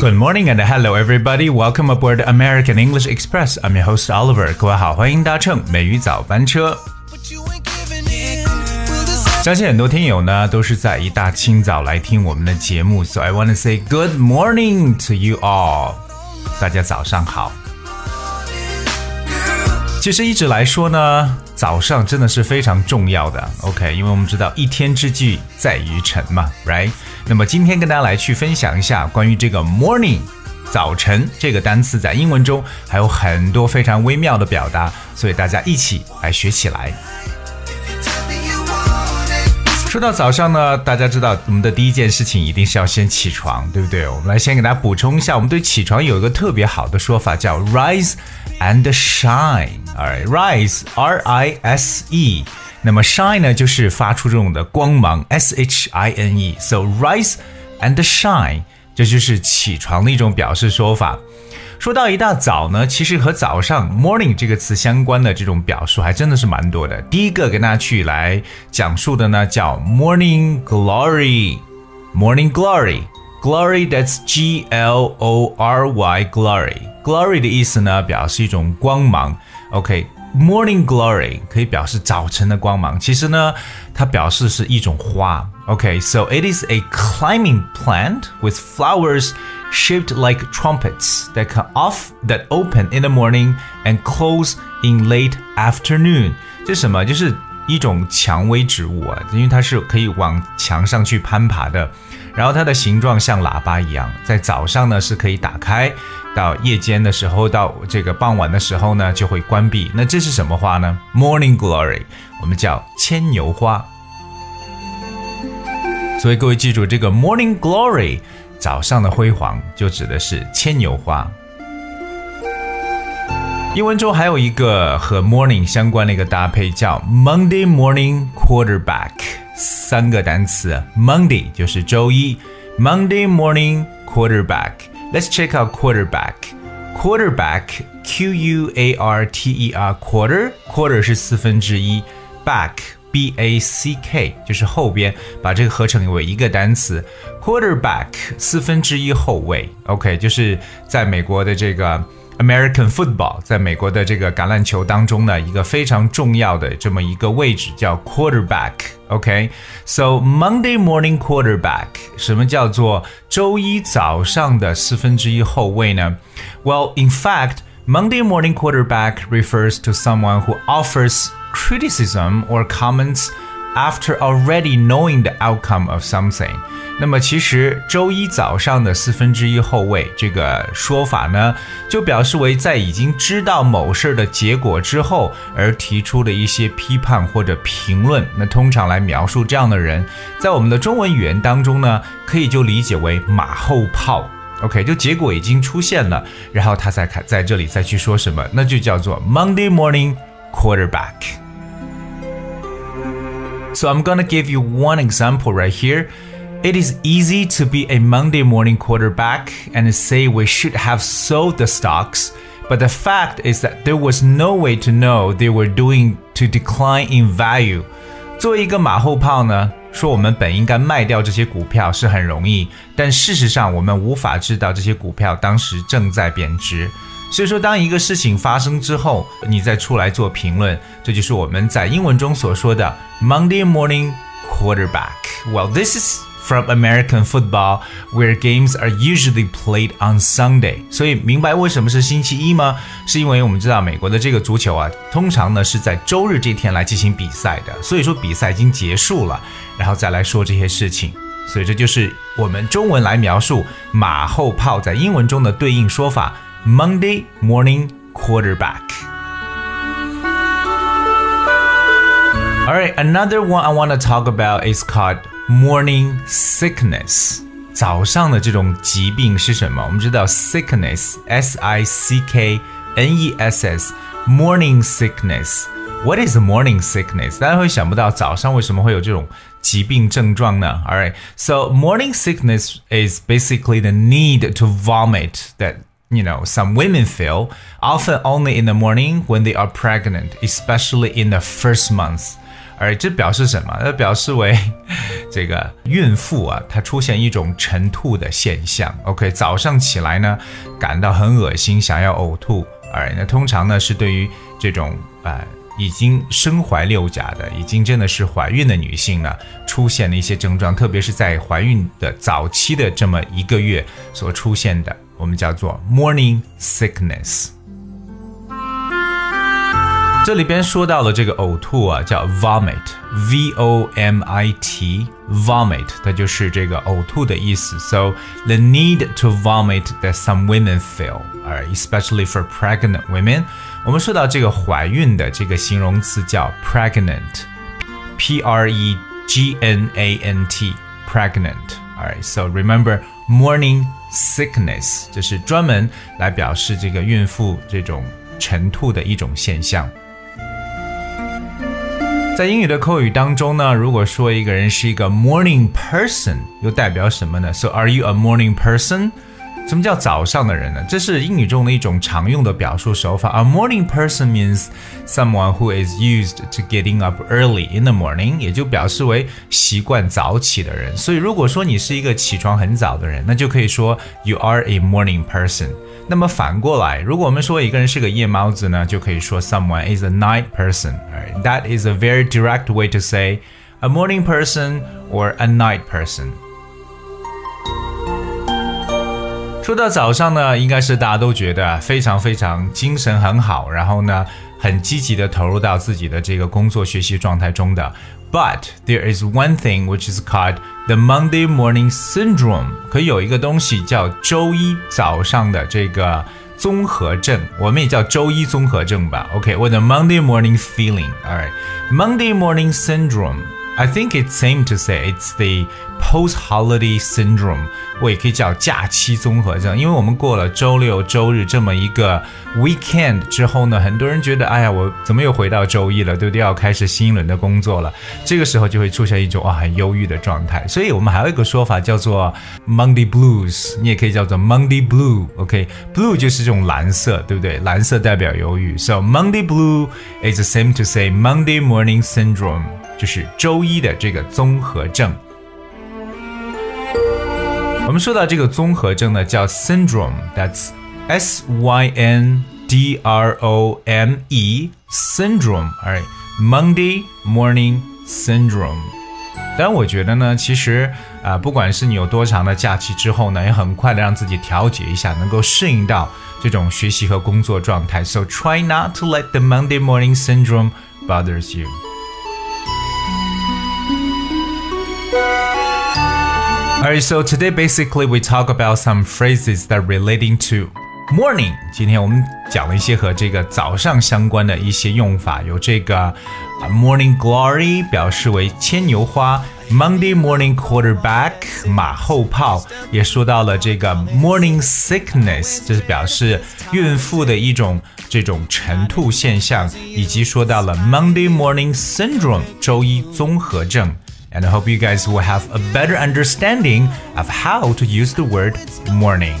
Good morning and hello everybody. Welcome aboard American English Express. I'm your host Oliver. 各位好，欢迎搭乘美语早班车。相信很多听友呢都是在一大清早来听我们的节目，So I want to say good morning to you all. 大家早上好。其实一直来说呢，早上真的是非常重要的，OK，因为我们知道一天之计在于晨嘛，Right？那么今天跟大家来去分享一下关于这个 morning 早晨这个单词在英文中还有很多非常微妙的表达，所以大家一起来学起来。说到早上呢，大家知道我们的第一件事情一定是要先起床，对不对？我们来先给大家补充一下，我们对起床有一个特别好的说法，叫 rise and shine。Alright，rise R I S E，那么 shine 呢就是发出这种的光芒，S H I N E。So rise and shine，这就是起床的一种表示说法。说到一大早呢，其实和早上 morning 这个词相关的这种表述还真的是蛮多的。第一个跟大家去来讲述的呢，叫 morning glory，morning glory。Glory, that's G L O R Y, glory. Glory 的意思呢，表示一种光芒。 OK，morning glory 可以表示早晨的光芒。其实呢，它表示是一种花。OK，so it is a climbing plant with flowers shaped like trumpets that come off that open in the morning and close in late afternoon。这是什么？就是一种蔷薇植物啊，因为它是可以往墙上去攀爬的。然后它的形状像喇叭一样，在早上呢是可以打开， 到夜间的时候，到这个傍晚的时候呢就会关闭。那这是什么花呢？Morning Glory，我们叫牵牛花。所以各位记住，这个 Morning Glory，早上的辉煌就指的是牵牛花。英文中还有一个和 morning 相关的一个搭配，叫 Monday Morning Quarterback。三个单词，Monday 就是周一，Monday morning quarterback。Let's check out quarterback. Quarterback, Q U A R T E R, quarter quarter 是四分之一，back B A C K 就是后边，把这个合成为一个单词，quarterback 四分之一后卫。OK，就是在美国的这个。 American football 在美国的这个橄榄球当中呢，一个非常重要的这么一个位置叫 quarterback。OK，so Monday morning quarterback，什么叫做周一早上的四分之一后卫呢？Well, in fact, Monday morning quarterback refers to someone who offers criticism or comments After already knowing the outcome of something。那么其实周一早上的四分之一后卫这个说法呢，就表示为在已经知道某事的结果之后而提出的一些批判或者评论。那通常来描述这样的人，在我们的中文语言当中呢，可以就理解为马后炮。OK，就结果已经出现了，然后他再看在这里再去说什么，那就叫做 Monday morning quarterback。So I'm gonna give you one example right here. It is easy to be a Monday morning quarterback and say we should have sold the stocks, but the fact is that there was no way to know they were doing to decline in value. 作为一个马后炮呢，说我们本应该卖掉这些股票是很容易，但事实上我们无法知道这些股票当时正在贬值。 所以说，当一个事情发生之后，你再出来做评论，这就是我们在英文中所说的 Monday morning quarterback. Well, this is from American football, where games are usually played on Sunday。所以明白为什么是星期一吗？是因为我们知道美国的这个足球啊，通常呢是在周日这天来进行比赛的。所以说比赛已经结束了，然后再来说这些事情。所以这就是我们中文来描述马后炮在英文中的对应说法 ：Monday morning quarterback。All right, another one I want to talk about is called morning sickness，早上的这种疾病是什么？我们知道 sickness，s i c k n e s s，morning sickness。What is morning sickness？大家会想不到早上为什么会有这种疾病症状呢？Alright, so morning sickness is basically the need to vomit that you know some women feel often only in the morning when they are pregnant, especially in the first month. 而这表示什么？它表示为 这个孕妇啊，她出现一种晨吐的现象。OK，早上起来呢，感到很恶心，想要呕吐。而那通常呢是对于这种啊已经身怀六甲的，已经真的是怀孕的女性呢，出现的一些症状，特别是在怀孕的早期的这么一个月所出现的，我们叫做 morning sickness。这里边说到了这个呕吐啊，叫 vomit，v o m i t，vomit，它就是这个呕吐的意思。So the need to vomit that some women feel, especially for pregnant women。我们说到这个怀孕的这个形容词叫 pregnant，p r e g n a n t，pregnant。Alright, so remember morning sickness，就是专门来表示这个孕妇这种晨吐的一种现象。在英语的口语当中呢，如果说一个人是一个 morning person，又代表什么呢？So are you a morning person？什么叫早上的人呢？这是英语中的一种常用的表述手法。A morning person means someone who is used to getting up early in the morning，也就表示为习惯早起的人。所以如果说你是一个起床很早的人，那就可以说 you are a morning person。那么反过来，如果我们说一个人是个夜猫子呢，就可以说 someone is a night person。That is a very direct way to say a morning person or a night person。 说到早上呢，应该是大家都觉得非常非常精神很好，然后呢，很积极的投入到自己的这个工作学习状态中的。But there is one thing which is called the Monday morning syndrome，可以有一个东西叫周一早上的这个综合症，我们也叫周一综合症吧。OK，or、okay, the Monday morning feeling。All right，Monday morning syndrome。I think it's same to say it's the post-holiday syndrome，我也可以叫假期综合症，因为我们过了周六周日这么一个 weekend 之后呢，很多人觉得，哎呀，我怎么又回到周一了，对不对？要开始新一轮的工作了，这个时候就会出现一种啊很忧郁的状态。所以我们还有一个说法叫做 Monday blues，你也可以叫做 Monday blue，OK？Blue 就是这种蓝色，对不对？蓝色代表忧郁，so Monday blue is the same to say Monday morning syndrome， 就是周一的这个综合症。我们说到这个综合症呢，叫 syndrome，that's S Y N D R O M E，syndrome，alright，Monday morning syndrome。但我觉得呢，其实啊、呃，不管是你有多长的假期之后呢，也很快的让自己调节一下，能够适应到这种学习和工作状态。So try not to let the Monday morning syndrome bothers you. Alright, so today basically we talk about some phrases that relating to morning。今天我们讲了一些和这个早上相关的一些用法，有这个啊 morning glory 表示为牵牛花，Monday morning quarterback 马后炮，也说到了这个 morning sickness，这是表示孕妇的一种这种晨吐现象，以及说到了 Monday morning syndrome 周一综合症。 and I hope you guys will have a better understanding of how to use the word morning.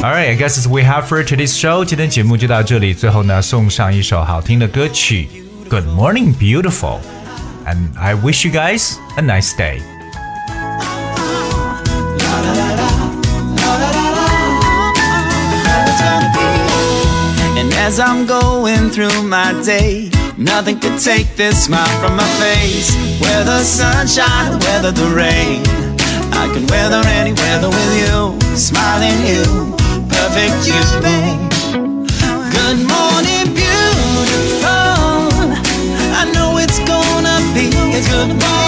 Alright, I guess as we have for today's show，今天节目就到这里。最后呢，送上一首好听的歌曲《Good Morning Beautiful》，and I wish you guys a nice day. And as I'm going through my day Nothing could take this smile from my face. Whether sunshine whether the rain. I can weather any weather with you. Smiling you, perfect you. babe. Good morning, beautiful. I know it's gonna be a good morning,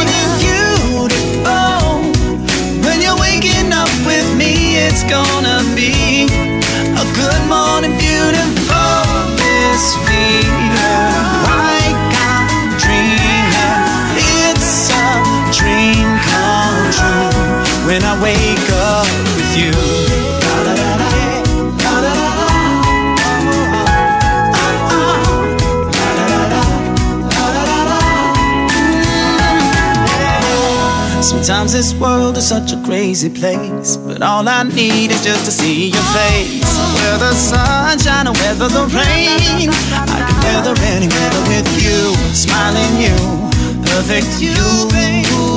Sometimes this world is such a crazy place, but all I need is just to see your face. Whether the sunshine or whether the rain, I can weather any weather with you, smiling you, perfect you, babe.